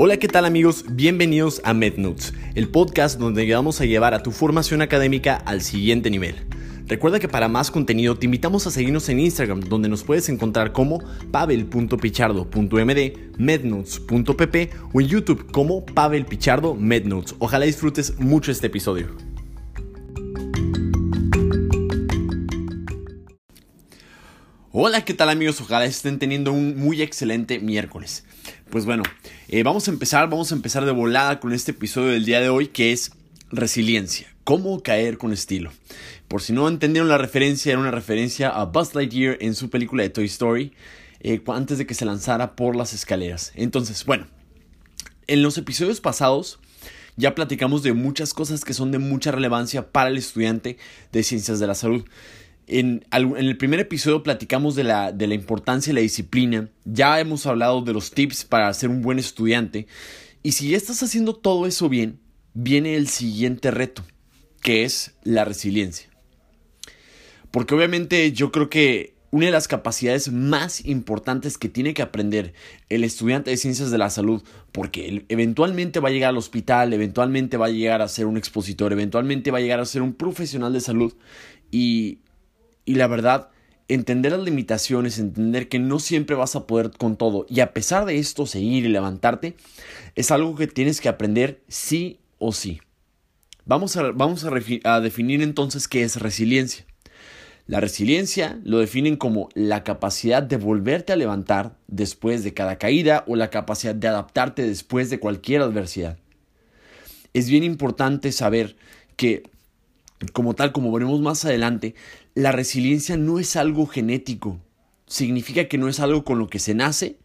Hola, ¿qué tal amigos? Bienvenidos a MedNotes, el podcast donde vamos a llevar a tu formación académica al siguiente nivel. Recuerda que para más contenido te invitamos a seguirnos en Instagram, donde nos puedes encontrar como pavel.pichardo.md, mednotes.pp o en YouTube como Pavel Pichardo MedNotes. Ojalá disfrutes mucho este episodio. Hola, ¿qué tal amigos? Ojalá estén teniendo un muy excelente miércoles. Pues bueno, eh, vamos a empezar, vamos a empezar de volada con este episodio del día de hoy que es resiliencia. ¿Cómo caer con estilo? Por si no entendieron la referencia, era una referencia a Buzz Lightyear en su película de Toy Story eh, antes de que se lanzara por las escaleras. Entonces, bueno, en los episodios pasados ya platicamos de muchas cosas que son de mucha relevancia para el estudiante de ciencias de la salud. En, el primer episodio platicamos de la, de la importancia de la disciplina, ya hemos hablado de los tips para ser un buen estudiante, y si ya estás haciendo todo eso bien, viene el siguiente reto, que es la resiliencia. Porque obviamente yo creo que una de las capacidades más importantes que tiene que aprender el estudiante de ciencias de la salud, porque eventualmente va a llegar al hospital, eventualmente va a llegar a ser un expositor, eventualmente va a llegar a ser un profesional de salud, y y la verdad, entender las limitaciones, entender que no siempre vas a poder con todo y a pesar de esto seguir y levantarte, es algo que tienes que aprender sí o sí. Vamos a, vamos a, definir entonces qué es resiliencia. La resiliencia lo definen como la capacidad de volverte a levantar después de cada caída o la capacidad de adaptarte después de cualquier adversidad. Es bien importante saber que como tal, como veremos más adelante, la resiliencia no es algo genético. Significa que no es algo con lo que se nace,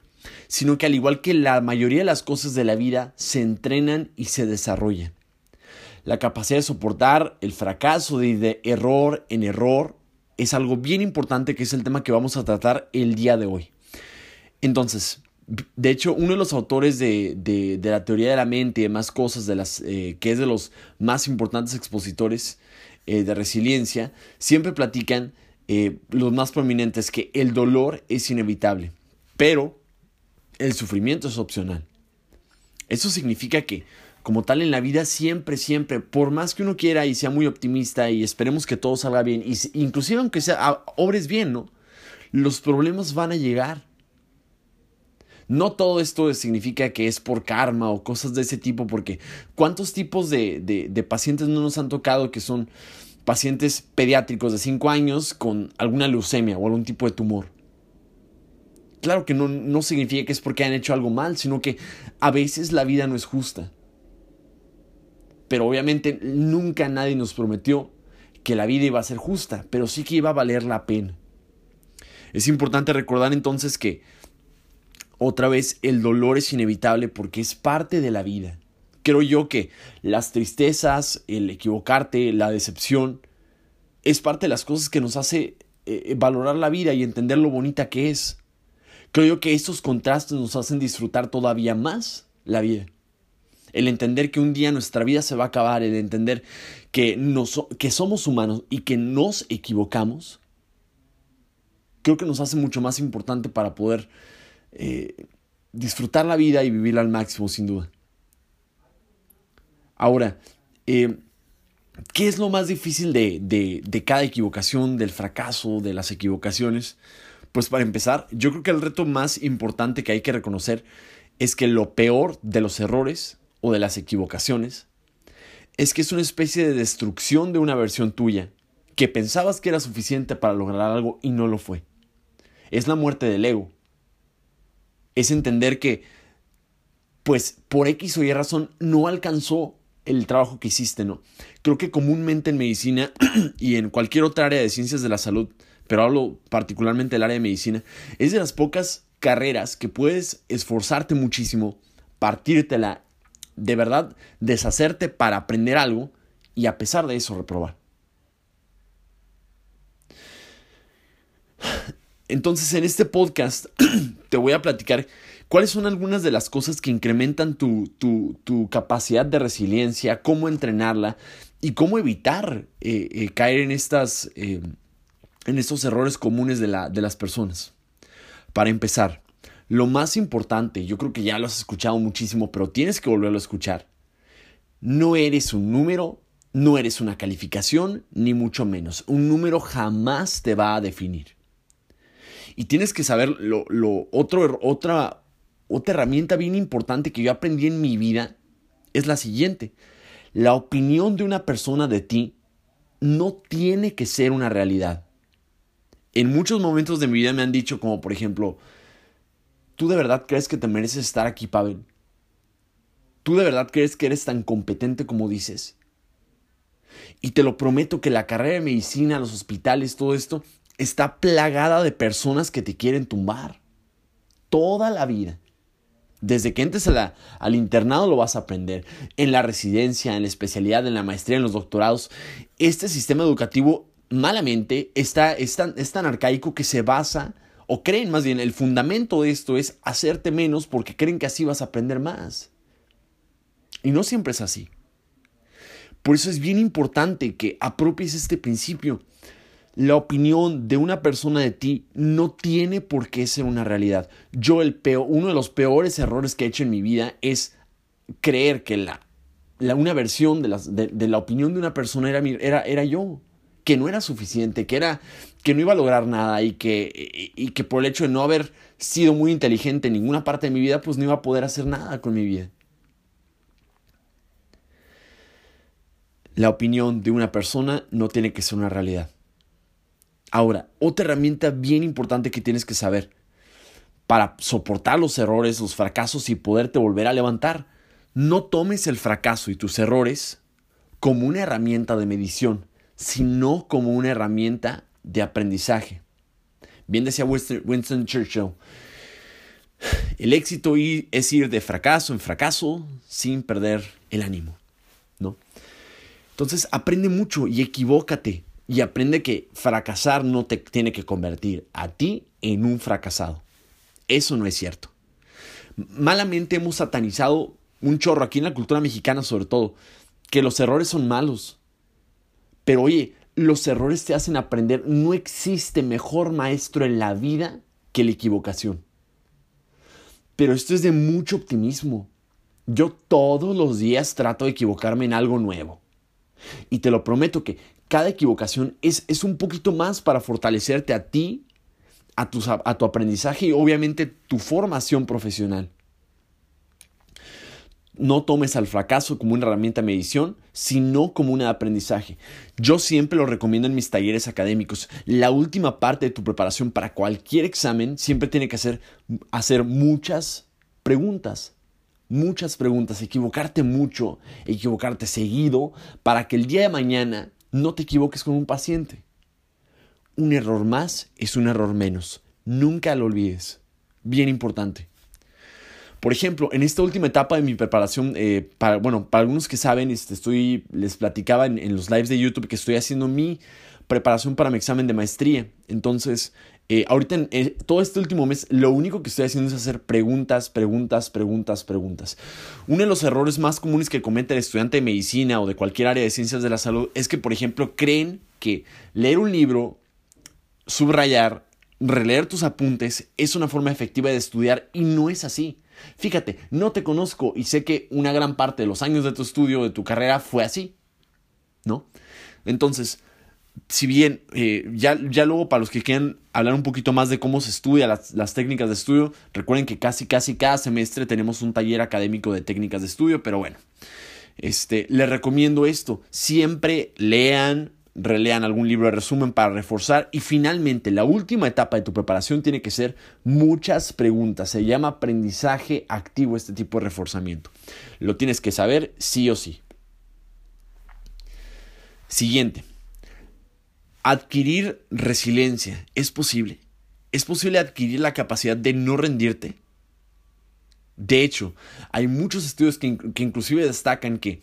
sino que al igual que la mayoría de las cosas de la vida, se entrenan y se desarrollan. La capacidad de soportar el fracaso de, error en error es algo bien importante que es el tema que vamos a tratar el día de hoy. Entonces, de hecho, uno de los autores de, la teoría de la mente y demás cosas, de las, eh, que es de los más importantes expositores eh, de resiliencia, siempre platican eh, los más prominentes que el dolor es inevitable, pero el sufrimiento es opcional. Eso significa que, como tal en la vida, siempre, siempre, por más que uno quiera y sea muy optimista y esperemos que todo salga bien, y, inclusive aunque sea, obres bien, ¿no? Los problemas van a llegar no todo esto significa que es por karma o cosas de ese tipo, porque ¿cuántos tipos de, de, pacientes no nos han tocado que son pacientes pediátricos de 5 años con alguna leucemia o algún tipo de tumor? Claro que no, no significa que es porque han hecho algo mal, sino que a veces la vida no es justa. Pero obviamente nunca nadie nos prometió que la vida iba a ser justa, pero sí que iba a valer la pena. Es importante recordar entonces que otra vez, el dolor es inevitable porque es parte de la vida. Creo yo que las tristezas, el equivocarte, la decepción, es parte de las cosas que nos hace eh, eh, valorar la vida y entender lo bonita que es. Creo yo que estos contrastes nos hacen disfrutar todavía más la vida. El entender que un día nuestra vida se va a acabar, el entender que, que somos humanos y que nos equivocamos, creo que nos hace mucho más importante para poder eh, disfrutar la vida y vivirla al máximo, sin duda. Ahora, eh, ¿qué es lo más difícil de, de, cada equivocación, del fracaso, de las equivocaciones? Pues para empezar, yo creo que el reto más importante que hay que reconocer es que lo peor de los errores o de las equivocaciones es que es una especie de destrucción de una versión tuya que pensabas que era suficiente para lograr algo y no lo fue. Es la muerte del ego, es entender que, pues, por X o Y razón no alcanzó el trabajo que hiciste, ¿no? Creo que comúnmente en medicina y en cualquier otra área de ciencias de la salud, pero hablo particularmente del área de medicina, es de las pocas carreras que puedes esforzarte muchísimo, partírtela, de verdad, deshacerte para aprender algo y a pesar de eso reprobar. Entonces en este podcast te voy a platicar cuáles son algunas de las cosas que incrementan tu, tu, capacidad de resiliencia, cómo entrenarla y cómo evitar eh, eh, caer en, estas, eh, en estos errores comunes de, la, de las personas. Para empezar, lo más importante, yo creo que ya lo has escuchado muchísimo, pero tienes que volverlo a escuchar. No eres un número, no eres una calificación, ni mucho menos. Un número jamás te va a definir. Y tienes que saber lo, otro, otra, otra herramienta bien importante que yo aprendí en mi vida es la siguiente. La opinión de una persona de ti no tiene que ser una realidad. En muchos momentos de mi vida me han dicho como por ejemplo, ¿tú de verdad crees que te mereces estar aquí, Pavel? ¿Tú de verdad crees que eres tan competente como dices? Y te lo prometo que la carrera de medicina, los hospitales, todo esto, está plagada de personas que te quieren tumbar. Toda la vida. Desde que entres al internado lo vas a aprender. En la residencia, en la especialidad, en la maestría, en los doctorados. Este sistema educativo malamente está, es, tan, es tan arcaico que se basa, o creen más bien, el fundamento de esto es hacerte menos porque creen que así vas a aprender más. Y no siempre es así. Por eso es bien importante que apropies este principio. La opinión de una persona de ti no tiene por qué ser una realidad. Yo el peor, uno de los peores errores que he hecho en mi vida es creer que la, la una versión de, las, de, la opinión de una persona era, era, era yo que no era suficiente, que era que no iba a lograr nada y que, y que por el hecho de no haber sido muy inteligente en ninguna parte de mi vida, pues no iba a poder hacer nada con mi vida. La opinión de una persona no tiene que ser una realidad. Ahora, otra herramienta bien importante que tienes que saber para soportar los errores, los fracasos y poderte volver a levantar, no tomes el fracaso y tus errores como una herramienta de medición, sino como una herramienta de aprendizaje. Bien decía Winston Churchill, el éxito es ir de fracaso en fracaso sin perder el ánimo, ¿no? Entonces aprende mucho y equivócate y aprende que fracasar no te tiene que convertir a ti en un fracasado. Eso no es cierto. Malamente hemos satanizado un chorro aquí en la cultura mexicana sobre todo, que los errores son malos. Pero oye, los errores te hacen aprender. No existe mejor maestro en la vida que la equivocación. Pero esto es de mucho optimismo. Yo todos los días trato de equivocarme en algo nuevo. Y te lo prometo que cada equivocación es, es un poquito más para fortalecerte a ti, a tu, a tu aprendizaje y obviamente tu formación profesional. No tomes al fracaso como una herramienta de medición, sino como un aprendizaje. Yo siempre lo recomiendo en mis talleres académicos. La última parte de tu preparación para cualquier examen siempre tiene que hacer, hacer muchas preguntas muchas preguntas, equivocarte mucho, equivocarte seguido, para que el día de mañana no te equivoques con un paciente. Un error más es un error menos. Nunca lo olvides. Bien importante. Por ejemplo, en esta última etapa de mi preparación, eh, para, bueno, para algunos que saben, este, estoy, les platicaba en, en los lives de YouTube que estoy haciendo mi preparación para mi examen de maestría. Entonces, eh, ahorita, en, eh, todo este último mes, lo único que estoy haciendo es hacer preguntas, preguntas, preguntas, preguntas. Uno de los errores más comunes que comete el estudiante de medicina o de cualquier área de ciencias de la salud es que, por ejemplo, creen que leer un libro, subrayar, releer tus apuntes es una forma efectiva de estudiar y no es así. Fíjate, no te conozco y sé que una gran parte de los años de tu estudio, de tu carrera, fue así. ¿No? Entonces, si bien eh, ya, ya luego para los que quieran hablar un poquito más de cómo se estudia las, técnicas de estudio, recuerden que casi casi cada semestre tenemos un taller académico de técnicas de estudio, pero bueno, este, les recomiendo esto, siempre lean, relean algún libro de resumen para reforzar y finalmente la última etapa de tu preparación tiene que ser muchas preguntas, se llama aprendizaje activo este tipo de reforzamiento, lo tienes que saber sí o sí. Siguiente, Adquirir resiliencia es posible. Es posible adquirir la capacidad de no rendirte. De hecho, hay muchos estudios que, inclusive destacan que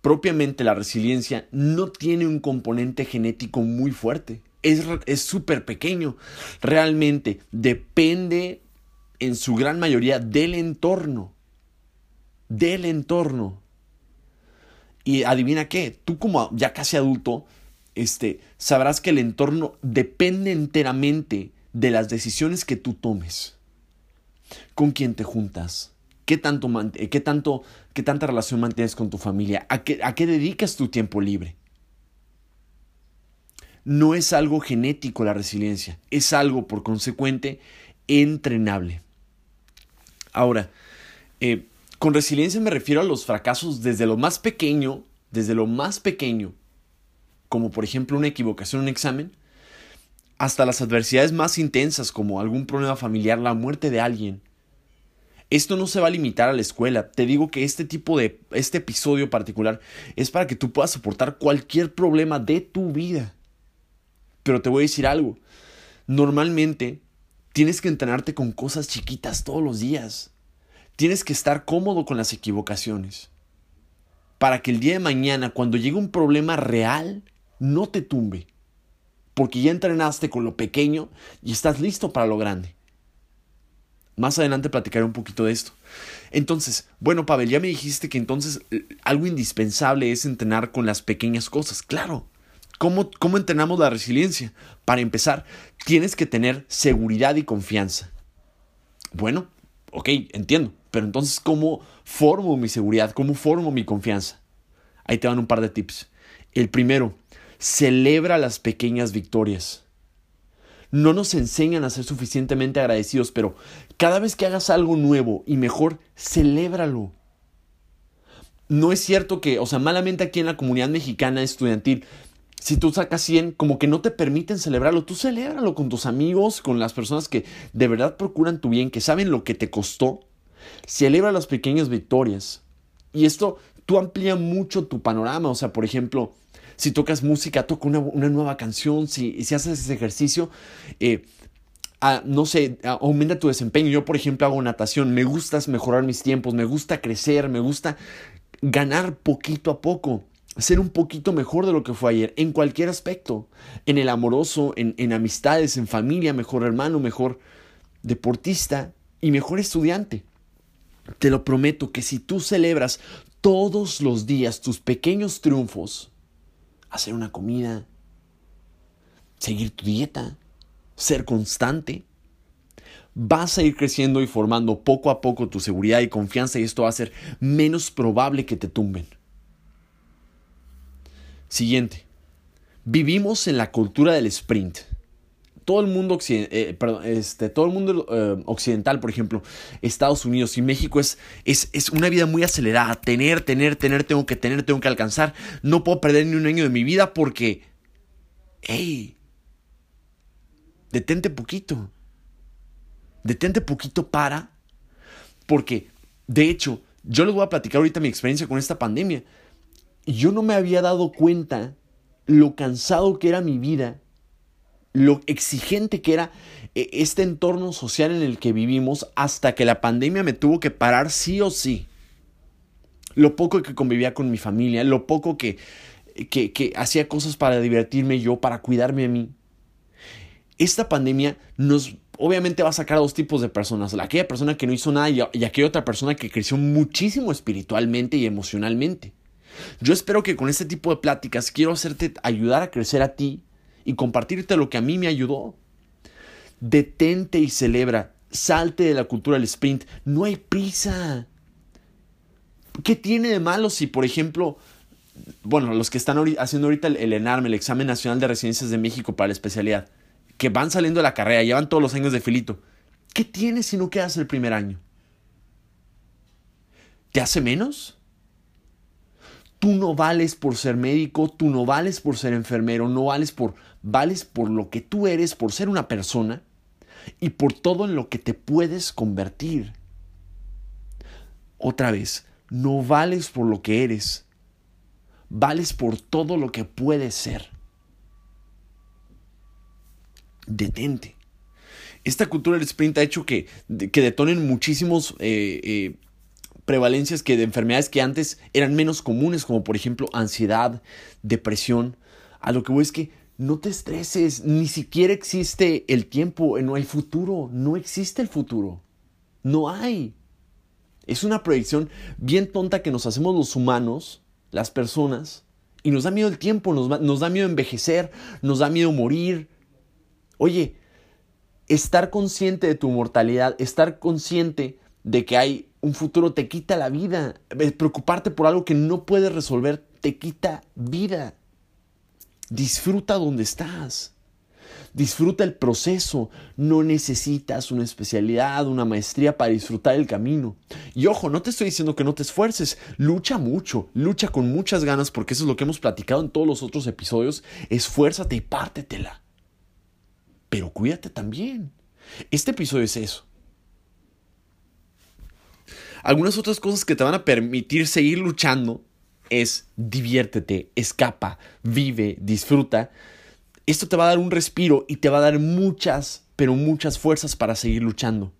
propiamente la resiliencia no tiene un componente genético muy fuerte. Es súper pequeño. Realmente depende en su gran mayoría del entorno. Del entorno. Y adivina qué, tú como ya casi adulto, este, sabrás que el entorno depende enteramente de las decisiones que tú tomes. con quién te juntas, qué tanto, qué tanto, qué tanta relación mantienes con tu familia, a qué, a qué dedicas tu tiempo libre. No es algo genético la resiliencia, es algo por consecuente entrenable. Ahora, eh, con resiliencia me refiero a los fracasos desde lo más pequeño, desde lo más pequeño, como por ejemplo una equivocación en un examen, hasta las adversidades más intensas como algún problema familiar, la muerte de alguien. Esto no se va a limitar a la escuela. Te digo que este tipo de, este episodio particular es para que tú puedas soportar cualquier problema de tu vida. Pero te voy a decir algo. Normalmente tienes que entrenarte con cosas chiquitas todos los días. Tienes que estar cómodo con las equivocaciones. Para que el día de mañana, cuando llegue un problema real, no te tumbe porque ya entrenaste con lo pequeño y estás listo para lo grande. Más adelante platicaré un poquito de esto. Entonces, bueno, Pavel, ya me dijiste que entonces eh, algo indispensable es entrenar con las pequeñas cosas. Claro. ¿Cómo, ¿Cómo entrenamos la resiliencia? Para empezar, tienes que tener seguridad y confianza. Bueno, ok, entiendo. Pero entonces, ¿cómo formo mi seguridad? ¿Cómo formo mi confianza? Ahí te van un par de tips. El primero, celebra las pequeñas victorias. No nos enseñan a ser suficientemente agradecidos, pero cada vez que hagas algo nuevo y mejor, celébralo. No es cierto que, o sea, malamente aquí en la comunidad mexicana estudiantil, si tú sacas 100, como que no te permiten celebrarlo, tú celébralo con tus amigos, con las personas que de verdad procuran tu bien, que saben lo que te costó. Celebra las pequeñas victorias. Y esto, tú amplía mucho tu panorama, o sea, por ejemplo, si tocas música, toca una, nueva canción, si, si, haces ese ejercicio, eh, no sé, aumenta tu desempeño. Yo, por ejemplo, hago natación, me gusta mejorar mis tiempos, me gusta crecer, me gusta ganar poquito a poco, ser un poquito mejor de lo que fue ayer, en cualquier aspecto, en el amoroso, en, en amistades, en familia, mejor hermano, mejor deportista y mejor estudiante. Te lo prometo que si tú celebras todos los días tus pequeños triunfos, hacer una comida, seguir tu dieta, ser constante. Vas a ir creciendo y formando poco a poco tu seguridad y confianza y esto va a ser menos probable que te tumben. Siguiente. Vivimos en la cultura del sprint todo el mundo, eh, este, todo el mundo eh, occidental, por ejemplo, Estados Unidos y México es, es, es, una vida muy acelerada. Tener, tener, tener, tengo que tener, tengo que alcanzar. No puedo perder ni un año de mi vida porque, hey, detente poquito. Detente poquito para, porque, de hecho, yo les voy a platicar ahorita mi experiencia con esta pandemia. Yo no me había dado cuenta lo cansado que era mi vida lo exigente que era eh, este entorno social en el que vivimos hasta que la pandemia me tuvo que parar sí o sí. Lo poco que convivía con mi familia, lo poco que, que, que hacía cosas para divertirme yo, para cuidarme a mí. Esta pandemia nos obviamente va a sacar a dos tipos de personas. Aquella persona que no hizo nada y, y aquella otra persona que creció muchísimo espiritualmente y emocionalmente. Yo espero que con este tipo de pláticas quiero hacerte ayudar a crecer a ti y compartirte lo que a mí me ayudó. Detente y celebra. Salte de la cultura del sprint. No hay prisa. ¿Qué tiene de malo si, por ejemplo, bueno, los que están haciendo ahorita el, ENARM, el Examen Nacional de Residencias de México para la especialidad, que van saliendo de la carrera, llevan todos los años de filito, ¿qué tiene si no quedas el primer año? ¿Te hace menos? Tú no vales por ser médico, tú no vales por ser enfermero, no vales por vales por lo que tú eres, por ser una persona y por todo en lo que te puedes convertir. Otra vez, no vales por lo que eres, vales por todo lo que puedes ser. Detente. Esta cultura del sprint ha hecho que, que detonen muchísimos eh, eh, prevalencias que de enfermedades que antes eran menos comunes, como por ejemplo ansiedad, depresión. A lo que voy es que no te estreses, ni siquiera existe el tiempo, no hay futuro, no existe el futuro, no hay. Es una proyección bien tonta que nos hacemos los humanos, las personas, y nos da miedo el tiempo, nos, nos da miedo envejecer, nos da miedo morir. Oye, estar consciente de tu mortalidad, estar consciente de que hay un futuro te quita la vida. Eh, preocuparte por algo que no puedes resolver te quita vida. Disfruta donde estás. Disfruta el proceso. No necesitas una especialidad, una maestría para disfrutar el camino. Y ojo, no te estoy diciendo que no te esfuerces. Lucha mucho, lucha con muchas ganas porque eso es lo que hemos platicado en todos los otros episodios. Esfuérzate y pártetela. Pero cuídate también. Este episodio es eso. Algunas otras cosas que te van a permitir seguir luchando es diviértete, escapa, vive, disfruta. Esto te va a dar un respiro y te va a dar muchas, pero muchas fuerzas para seguir luchando.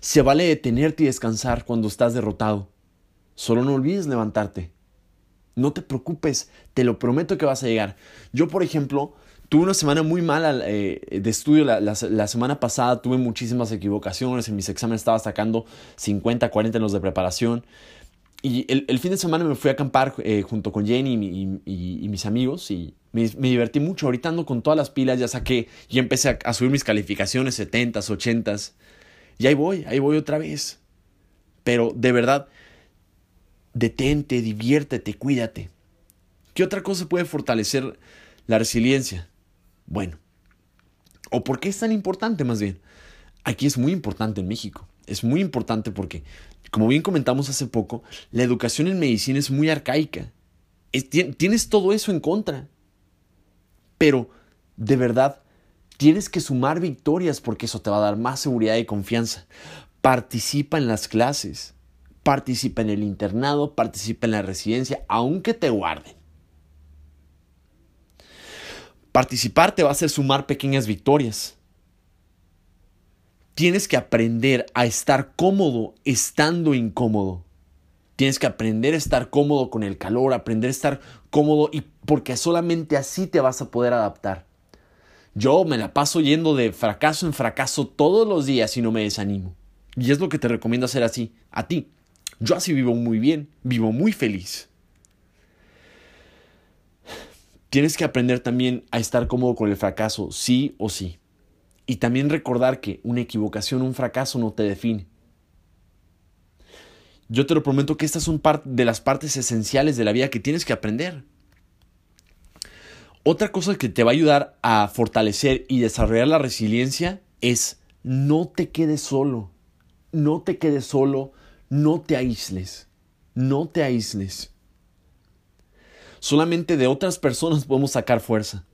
Se vale detenerte y descansar cuando estás derrotado. Solo no olvides levantarte. No te preocupes, te lo prometo que vas a llegar. Yo, por ejemplo, tuve una semana muy mala eh, de estudio. La, semana pasada tuve muchísimas equivocaciones. En mis exámenes estaba sacando 50, 40 en los de preparación. Y el, fin de semana me fui a acampar eh, junto con Jenny y, mis amigos y me, divertí mucho. Ahorita ando con todas las pilas, ya saqué, y empecé a, subir mis calificaciones 70s, 80s. Y ahí voy, ahí voy otra vez. Pero de verdad, detente, diviértete, cuídate. ¿Qué otra cosa puede fortalecer la resiliencia? Bueno, ¿o por qué es tan importante más bien? Aquí es muy importante en México. Es muy importante porque como bien comentamos hace poco, la educación en medicina es muy arcaica. tienes todo eso en contra. Pero, de verdad, tienes que sumar victorias porque eso te va a dar más seguridad y confianza. Participa en las clases, participa en el internado, participa en la residencia, aunque te guarden. Participar te va a hacer sumar pequeñas victorias. Tienes que aprender a estar cómodo estando incómodo. Tienes que aprender a estar cómodo con el calor, aprender a estar cómodo y porque solamente así te vas a poder adaptar. Yo me la paso yendo de fracaso en fracaso todos los días y no me desanimo. Y es lo que te recomiendo hacer así, a ti. Yo así vivo muy bien, vivo muy feliz. Tienes que aprender también a estar cómodo con el fracaso, sí o sí. Y también recordar que una equivocación, un fracaso no te define. Yo te lo prometo que estas son de las partes esenciales de la vida que tienes que aprender. Otra cosa que te va a ayudar a fortalecer y desarrollar la resiliencia es no te quedes solo. No te quedes solo, no te aísles. No te aísles. Solamente de otras personas podemos sacar fuerza.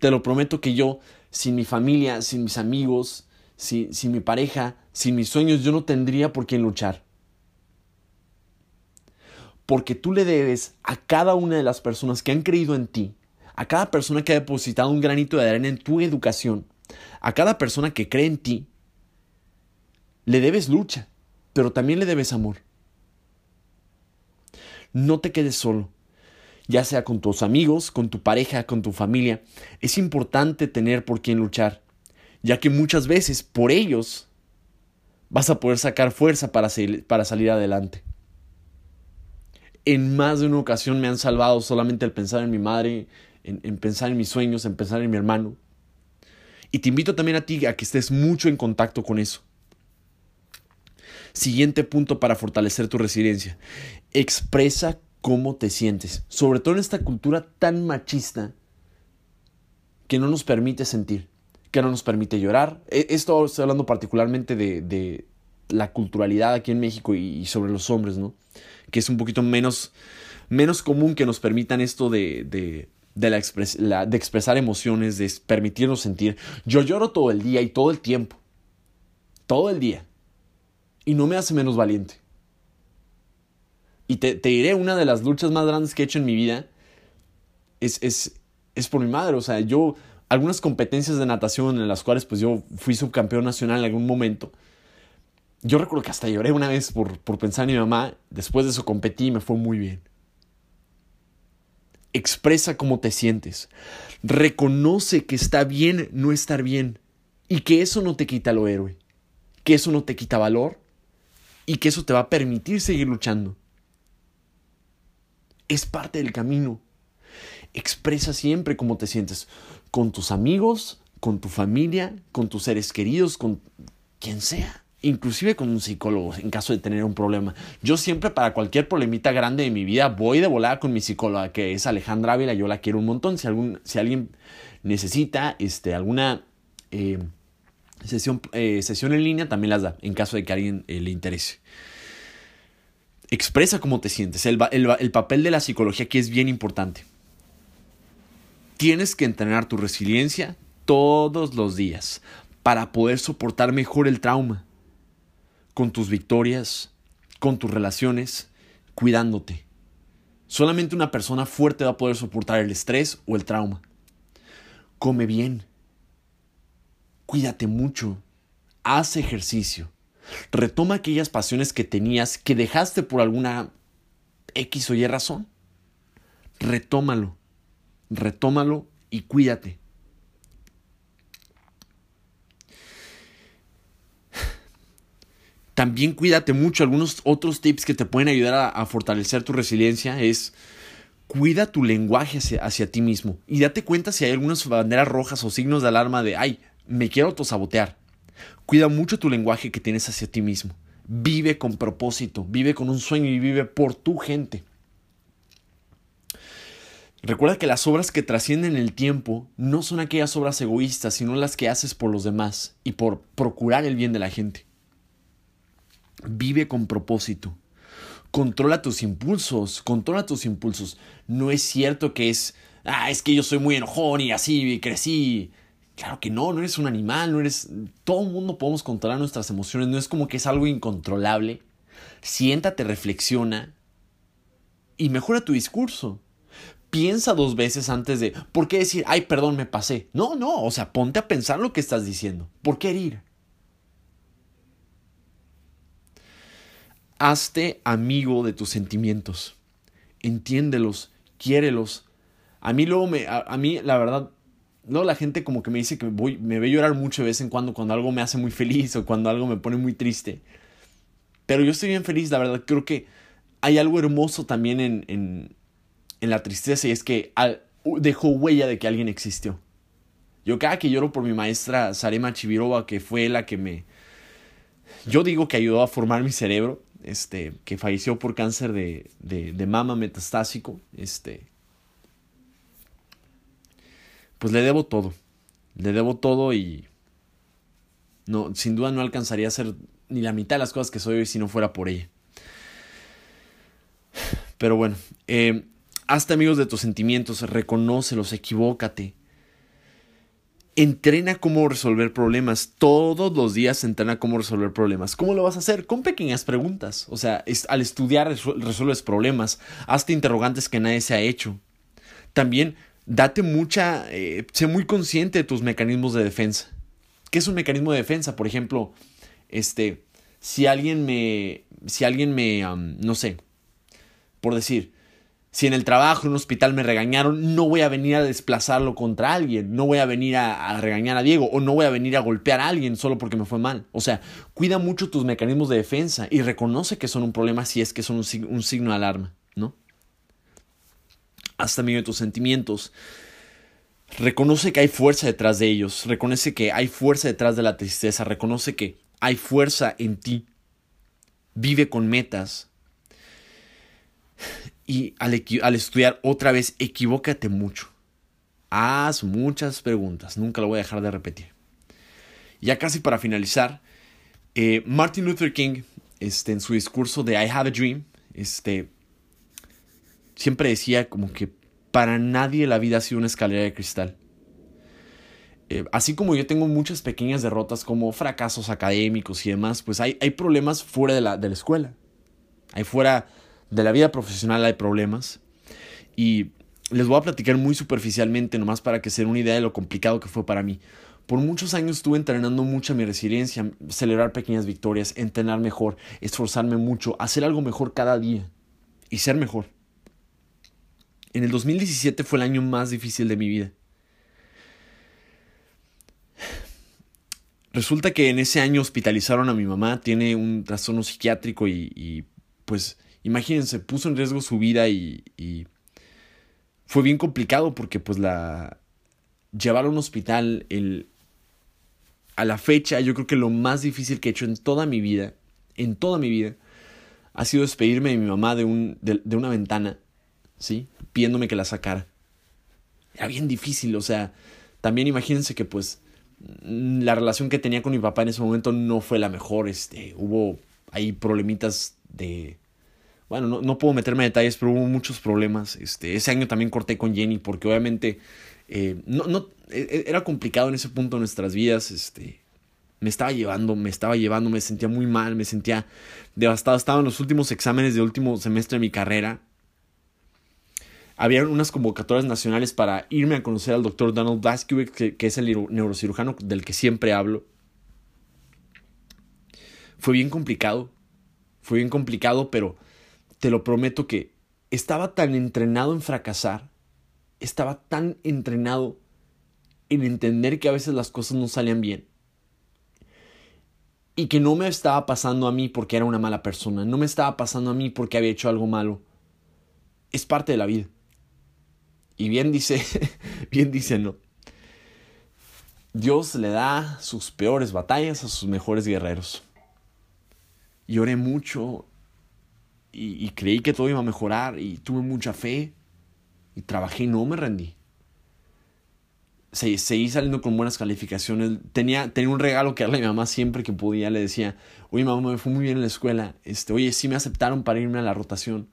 Te lo prometo que yo sin mi familia, sin mis amigos, sin, mi pareja, sin mis sueños, yo no tendría por quién luchar. Porque tú le debes a cada una de las personas que han creído en ti, a cada persona que ha depositado un granito de arena en tu educación, a cada persona que cree en ti, le debes lucha, pero también le debes amor. No te quedes solo ya sea con tus amigos, con tu pareja, con tu familia, es importante tener por quién luchar, ya que muchas veces por ellos vas a poder sacar fuerza para, para salir adelante. En más de una ocasión me han salvado solamente el pensar en mi madre, en, en pensar en mis sueños, en pensar en mi hermano. Y te invito también a ti a que estés mucho en contacto con eso. Siguiente punto para fortalecer tu resiliencia. Expresa cómo te sientes, sobre todo en esta cultura tan machista que no nos permite sentir, que no nos permite llorar. E, esto estoy hablando particularmente de, la culturalidad aquí en México y, sobre los hombres, ¿no? Que es un poquito menos, menos común que nos permitan esto de, de, la, de expresar emociones, de permitirnos sentir. Yo lloro todo el día y todo el tiempo. Todo el día. Y no me hace menos valiente. Y te, diré, una de las luchas más grandes que he hecho en mi vida es, es, es por mi madre. O sea, yo, algunas competencias de natación en las cuales pues yo fui subcampeón nacional en algún momento. Yo recuerdo que hasta lloré una vez por, por pensar en mi mamá. Después de eso competí y me fue muy bien. Expresa cómo te sientes. Reconoce que está bien no estar bien. Y que eso no te quita lo héroe. Que eso no te quita valor. Y que eso te va a permitir seguir luchando. Es parte del camino. Expresa siempre cómo te sientes con tus amigos, con tu familia, con tus seres queridos, con quien sea. Inclusive con un psicólogo en caso de tener un problema. Yo siempre para cualquier problemita grande de mi vida voy de volada con mi psicóloga, que es Alejandra Ávila, yo la quiero un montón. Si, algún, si alguien necesita este, alguna eh, sesión, eh, sesión en línea, también las da, en caso de que a alguien eh, le interese. Expresa cómo te sientes. El, el papel de la psicología aquí es bien importante. Tienes que entrenar tu resiliencia todos los días para poder soportar mejor el trauma con tus victorias, con tus relaciones, cuidándote. Solamente una persona fuerte va a poder soportar el estrés o el trauma. Come bien. Cuídate mucho. Haz ejercicio. Retoma aquellas pasiones que tenías que dejaste por alguna X o Y razón. Retómalo. Retómalo y cuídate. También cuídate mucho. Algunos otros tips que te pueden ayudar a, fortalecer tu resiliencia es cuida tu lenguaje hacia, ti mismo y date cuenta si hay algunas banderas rojas o signos de alarma de, ay, me quiero autosabotear. Cuida mucho tu lenguaje que tienes hacia ti mismo. Vive con propósito, vive con un sueño y vive por tu gente. Recuerda que las obras que trascienden el tiempo no son aquellas obras egoístas, sino las que haces por los demás y por procurar el bien de la gente. Vive con propósito. Controla tus impulsos, controla tus impulsos. No es cierto que es, ah, es que yo soy muy enojón y así crecí. Claro que no, no eres un animal, no eres... Todo el mundo podemos controlar nuestras emociones, no es como que es algo incontrolable. Siéntate, reflexiona y mejora tu discurso. Piensa dos veces antes de, ¿por qué decir, ay, perdón, me pasé? No, no, o sea, ponte a pensar lo que estás diciendo. ¿Por qué herir? Hazte amigo de tus sentimientos. Entiéndelos, quiérelos. A mí luego me, a, mí la verdad, luego la gente como que me dice que voy, me ve llorar mucho de vez en cuando cuando algo me hace muy feliz o cuando algo me pone muy triste. Pero yo estoy bien feliz, la verdad. Creo que hay algo hermoso también en, en, en la tristeza y es que dejó huella de que alguien existió. Yo cada que lloro por mi maestra Sarema Chivirova, que fue la que me... Yo digo que ayudó a formar mi cerebro este, que falleció por cáncer de, de, mama metastásico, este, pues le debo todo, le debo todo y no, sin duda no alcanzaría a ser ni la mitad de las cosas que soy hoy si no fuera por ella. Pero bueno, eh, hazte amigos de tus sentimientos, reconócelos, equivócate, entrena cómo resolver problemas. Todos los días entrena cómo resolver problemas. ¿Cómo lo vas a hacer? Con pequeñas preguntas. O sea, al estudiar resuelves problemas. Hazte interrogantes que nadie se ha hecho. También date mucha, eh, sé muy consciente de tus mecanismos de defensa. ¿Qué es un mecanismo de defensa? Por ejemplo, este, si alguien me, si alguien me, no sé, por decir, si en el trabajo, en un hospital me regañaron, no voy a venir a desplazarlo contra alguien, no voy a venir a, regañar a Diego o no voy a venir a golpear a alguien solo porque me fue mal. O sea, cuida mucho tus mecanismos de defensa y reconoce que son un problema si es que son un, un signo de alarma, ¿no? Hasta medio de tus sentimientos. Reconoce que hay fuerza detrás de ellos, reconoce que hay fuerza detrás de la tristeza, reconoce que hay fuerza en ti. Vive con metas y al, estudiar otra vez, equivócate mucho. Haz muchas preguntas, nunca lo voy a dejar de repetir. Ya casi para finalizar, eh, Martin Luther King, este, en su discurso de I Have a Dream, este, siempre decía como que para nadie la vida ha sido una escalera de cristal. Eh, así como yo tengo muchas pequeñas derrotas como fracasos académicos y demás, pues hay, hay problemas fuera de la, de la escuela. Hay fuera de la vida profesional hay problemas y les voy a platicar muy superficialmente nomás para que se den una idea de lo complicado que fue para mí. Por muchos años estuve entrenando mucho mi resiliencia, celebrar pequeñas victorias, entrenar mejor, esforzarme mucho, hacer algo mejor cada día y ser mejor. En el 2017 fue el año más difícil de mi vida. Resulta que en ese año hospitalizaron a mi mamá, tiene un trastorno psiquiátrico y, y pues imagínense, puso en riesgo su vida y, fue bien complicado porque pues la, llevar a un hospital, el, a la fecha, yo creo que lo más difícil que he hecho en toda mi vida, en toda mi vida, ha sido despedirme de mi mamá de, un, de, una ventana, ¿sí? Pidiéndome que la sacara. Era bien difícil, o sea, también imagínense que pues la relación que tenía con mi papá en ese momento no fue la mejor, este, hubo ahí problemitas de... Bueno, no, no puedo meterme en detalles, pero hubo muchos problemas. Este, ese año también corté con Jenny porque obviamente eh, no, no, e, e, era complicado en ese punto de nuestras vidas. Este, me estaba llevando, me estaba llevando, me sentía muy mal, me sentía devastado. Estaba en los últimos exámenes de último semestre de mi carrera. Había unas convocatorias nacionales para irme a conocer al doctor Donald Blaskiewicz, que, es el neurocirujano del que siempre hablo. Fue bien complicado, fue bien complicado, pero te lo prometo que estaba tan entrenado en fracasar, estaba tan entrenado en entender que a veces las cosas no salían bien, y que no me estaba pasando a mí porque era una mala persona, no me estaba pasando a mí porque había hecho algo malo. Es parte de la vida. Y bien dice, bien dice no. Dios le da sus peores batallas a sus mejores guerreros. Lloré mucho y, creí que todo iba a mejorar y tuve mucha fe y trabajé y no me rendí seguí saliendo con buenas calificaciones. Tenía, tenía un regalo que darle a mi mamá siempre que podía. Le decía, oye mamá, me fue muy bien en la escuela. Este, oye, sí me aceptaron para irme a la rotación.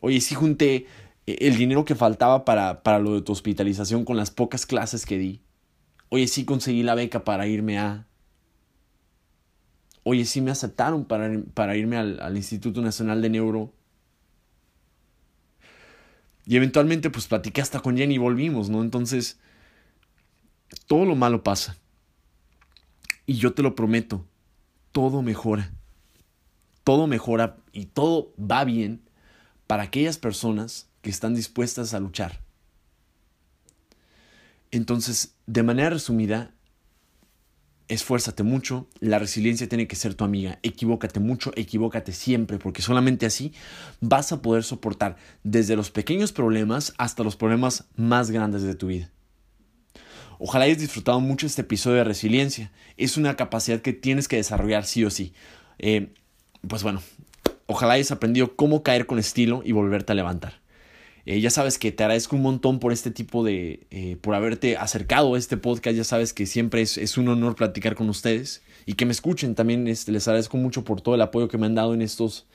Oye, sí junté el dinero que faltaba para, para lo de tu hospitalización con las pocas clases que di. Oye, sí conseguí la beca para irme a... Oye, sí me aceptaron para, para irme al, al Instituto Nacional de Neuro. Y eventualmente pues platiqué hasta con Jenny y volvimos, ¿no? Entonces, todo lo malo pasa. Y yo te lo prometo, todo mejora. Todo mejora y todo va bien para aquellas personas que están dispuestas a luchar. Entonces, de manera resumida, esfuérzate mucho, la resiliencia tiene que ser tu amiga, equivócate mucho, equivócate siempre, porque solamente así vas a poder soportar desde los pequeños problemas hasta los problemas más grandes de tu vida. Ojalá hayas disfrutado mucho este episodio de resiliencia, es una capacidad que tienes que desarrollar sí o sí. Eh, pues bueno, ojalá hayas aprendido cómo caer con estilo y volverte a levantar. Eh, ya sabes que te agradezco un montón por este tipo de, eh, por haberte acercado a este podcast. Ya sabes que siempre es, un honor platicar con ustedes y que me escuchen también. Este, les agradezco mucho por todo el apoyo que me han dado en estos,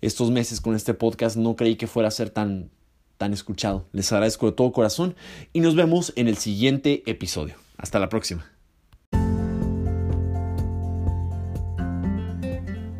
estos meses con este podcast. No creí que fuera a ser tan, tan escuchado. Les agradezco de todo corazón y nos vemos en el siguiente episodio. Hasta la próxima.